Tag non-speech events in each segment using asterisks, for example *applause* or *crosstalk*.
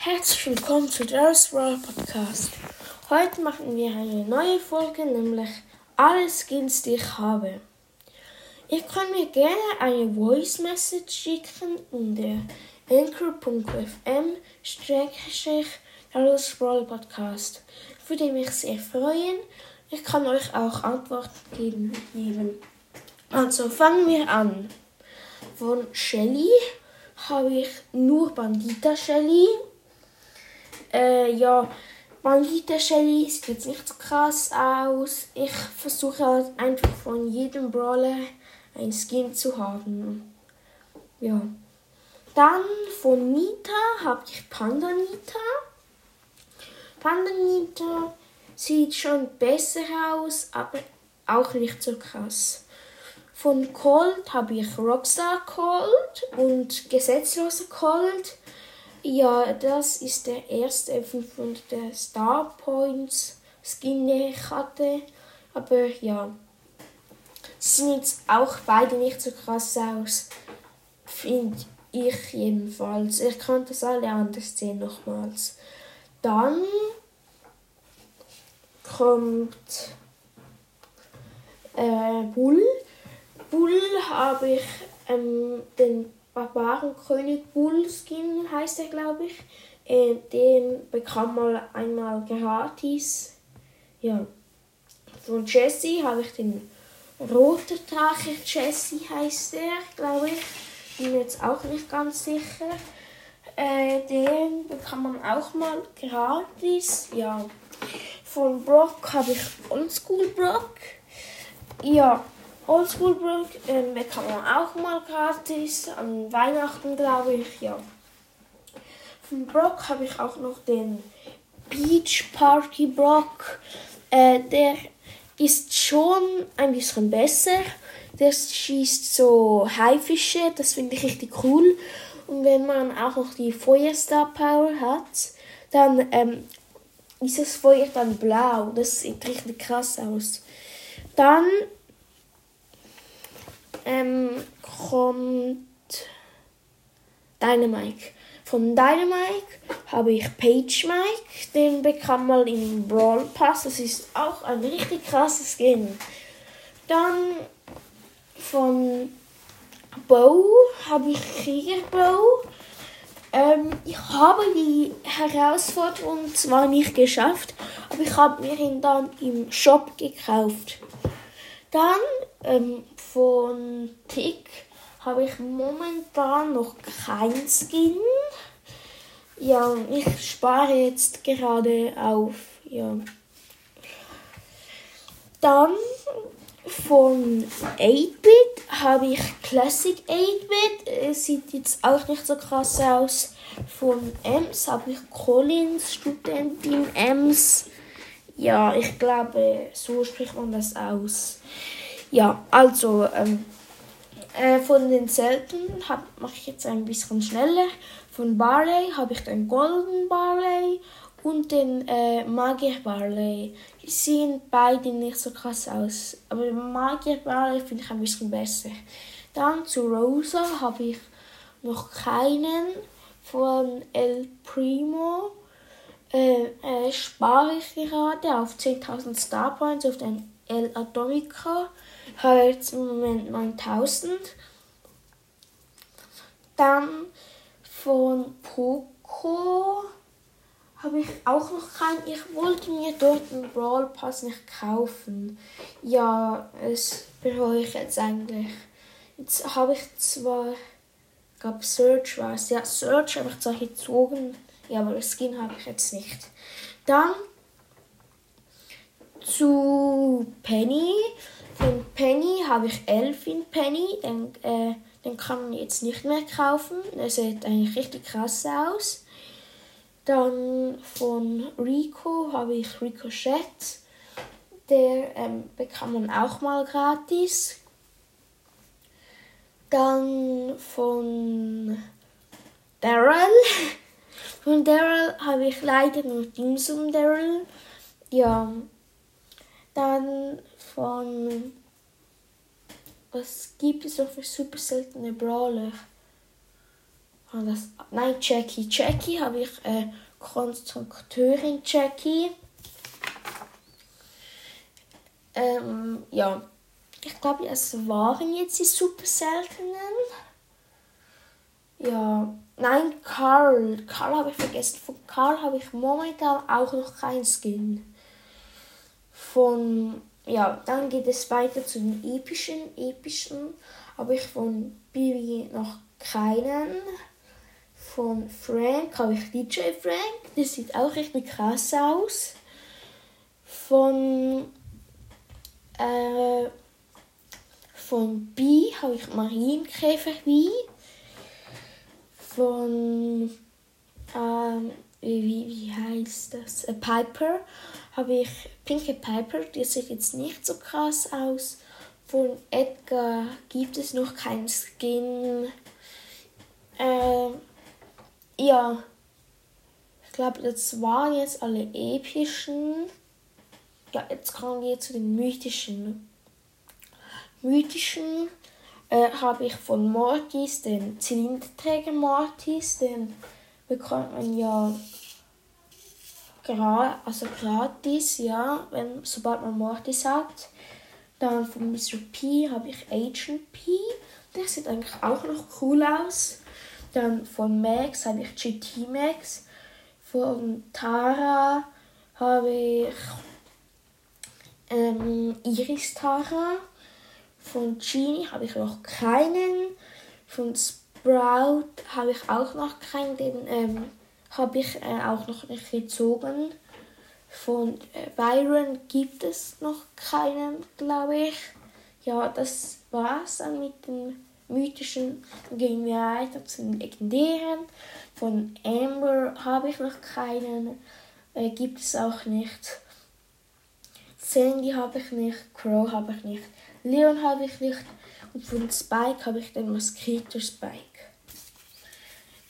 Herzlich willkommen zu Darius Brawl Podcast. Heute machen wir eine neue Folge, nämlich alle Skins, die ich habe. Ihr könnt mir gerne eine Voice Message schicken unter anchor.fm Darius Brawl Podcast. Würde mich sehr freuen. Ich kann euch auch Antworten geben. Also fangen wir an. Von Shelly habe ich nur Bandita Shelly. Äh, ja, Bandita Shelly sieht jetzt nicht so krass aus. Ich versuche halt einfach von jedem Brawler ein Skin zu haben. Ja. Dann von Nita habe ich Panda Nita. Panda Nita sieht schon besser aus, aber auch nicht so krass. Von Colt habe ich Rockstar Colt und gesetzloser Colt. Ja, das ist der erste 500 Star Points Skin, den ich hatte. Aber ja, sie sehen jetzt auch beide nicht so krass aus. Finde ich jedenfalls. Ich kann das alle anders sehen nochmals. Dann kommt äh, Bull. Bull habe ich ähm, den Barbarenkönig Bull Skin, heißt er glaube ich. Äh, den bekam man einmal gratis. Ja. Von Jesse habe ich den roter Drache Jesse heißt er, glaube ich. Bin jetzt auch nicht ganz sicher. Äh, den bekam man auch mal gratis. Ja. Von Brock habe ich Oldschool Brock. Ja, Oldschool Brock ähm, bekam man auch mal gratis. An Weihnachten, glaube ich, ja. Von Brock habe ich auch noch den Beach Party Brock. Äh, der ist schon ein bisschen besser. Der schießt so Haifische, das finde ich richtig cool. Und wenn man auch noch die Feuerstar Power hat, dann ähm, ist das Feuer dann blau. Das sieht richtig krass aus. Dann ähm, kommt Dynamike. Von Dynamike habe ich Page Mike. Den bekam man im Brawl Pass. Das ist auch ein richtig krasses Skin. Dann von Bow habe ich Krieger Bow. Ähm, ich habe die Herausforderung zwar nicht geschafft, aber ich habe mir ihn dann im Shop gekauft. Dann ähm, von Tick habe ich momentan noch kein Skin. Ja, ich spare jetzt gerade auf. Ja. Dann von 8-Bit habe ich Classic 8-Bit. Es sieht jetzt auch nicht so krass aus. Von Ems habe ich Collins, Studentin Ems. Ja, ich glaube, so spricht man das aus. Ja, also ähm, äh, von den seltenen mache ich jetzt ein bisschen schneller. Von Barley habe ich den Golden Barley und den äh, Magier Barley. Die sehen beide nicht so krass aus, aber den Magier Barley finde ich ein bisschen besser. Dann zu Rosa habe ich noch keinen von El Primo. Äh, äh, spare ich gerade auf 10.000 Star Points auf den El Atomica. Habe jetzt im Moment 9000. Dann von Poco habe ich auch noch keinen. Ich wollte mir dort einen Brawl Pass nicht kaufen. Ja, es bereue ich jetzt eigentlich. Jetzt habe ich zwar, ich glaube Search war es. Ja, Search habe ich zwar gezogen, ja, aber Skin habe ich jetzt nicht. Dann zu Penny. Von Penny habe ich Elfin Penny. Den, äh, den kann man jetzt nicht mehr kaufen. Der sieht eigentlich richtig krass aus. Dann von Rico habe ich Ricochet. Der ähm, bekam man auch mal gratis. Dann von Daryl. *laughs* Von Daryl habe ich leider nur Dimsum Daryl. Ja. Dann von. Was gibt es noch für super seltene Brawler? das, nein, Jackie. Jackie habe ich äh, Konstrukteurin Jackie. Ähm, ja, ich glaube, es waren jetzt die super seltenen. Ja, nein, Karl. Karl habe ich vergessen. Von Karl habe ich momentan auch noch kein Skin. Von, ja, dann geht es weiter zu den epischen. Epischen habe ich von Bibi noch keinen. Von Frank habe ich DJ Frank. Der sieht auch richtig krass aus. Von äh, von B habe ich Marienkäfer B. Von ähm, wie, wie heißt das? A Piper habe ich Pinke Piper, die sieht jetzt nicht so krass aus. Von Edgar gibt es noch keinen Skin. Äh, ja, ich glaube, das waren jetzt alle epischen. Ja, jetzt kommen wir zu den mythischen. Mythischen äh, habe ich von Mortis den Zylinderträger Mortis, den bekommt man ja gra also gratis, ja, wenn, sobald man Mortis hat. Dann von Mr. P habe ich Agent P, der sieht eigentlich auch noch cool aus. Dann von Max habe ich GT Max. Von Tara habe ich ähm, Iris Tara. Von Genie habe ich noch keinen. Von Sprout habe ich auch noch keinen. Den ähm, habe ich äh, auch noch nicht gezogen. Von äh, Byron gibt es noch keinen, glaube ich. Ja, das war's dann mit den mythischen. Dann gehen wir weiter zu den legendären. Von Amber habe ich noch keinen. Äh, gibt es auch nicht. Sandy habe ich nicht, Crow habe ich nicht, Leon habe ich nicht und von Spike habe ich den Mosquito Spike.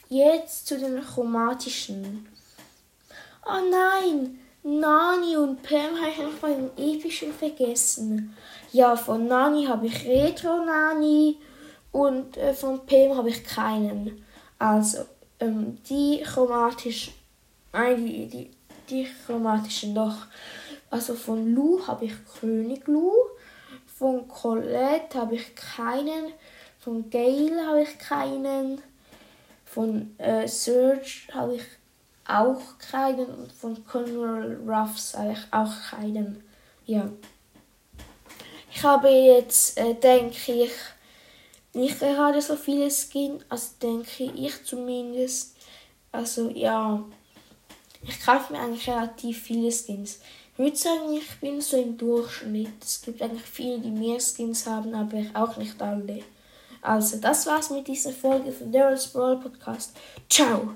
Jetzt zu den chromatischen. Oh nein, Nani und Pam habe ich noch bei den epischen vergessen. Ja, von Nani habe ich Retro Nani und äh, von Pam habe ich keinen. Also, ähm, die chromatischen, nein, die, die, die chromatischen doch. Also von Lou habe ich König Lou. Von Colette habe ich keinen. Von Gail habe ich keinen. Von äh, Serge habe ich auch keinen. Und von Colonel Ruffs habe ich auch keinen. Ja. Ich habe jetzt, äh, denke ich, nicht gerade so viele Skins. Also denke ich zumindest. Also ja. Ich kaufe mir eigentlich relativ viele Skins. Ich würde sagen, ich bin so im Durchschnitt. Es gibt eigentlich viele, die mehr Skins haben, aber auch nicht alle. Also, das war's mit dieser Folge von Daryl's Brawl Podcast. Ciao!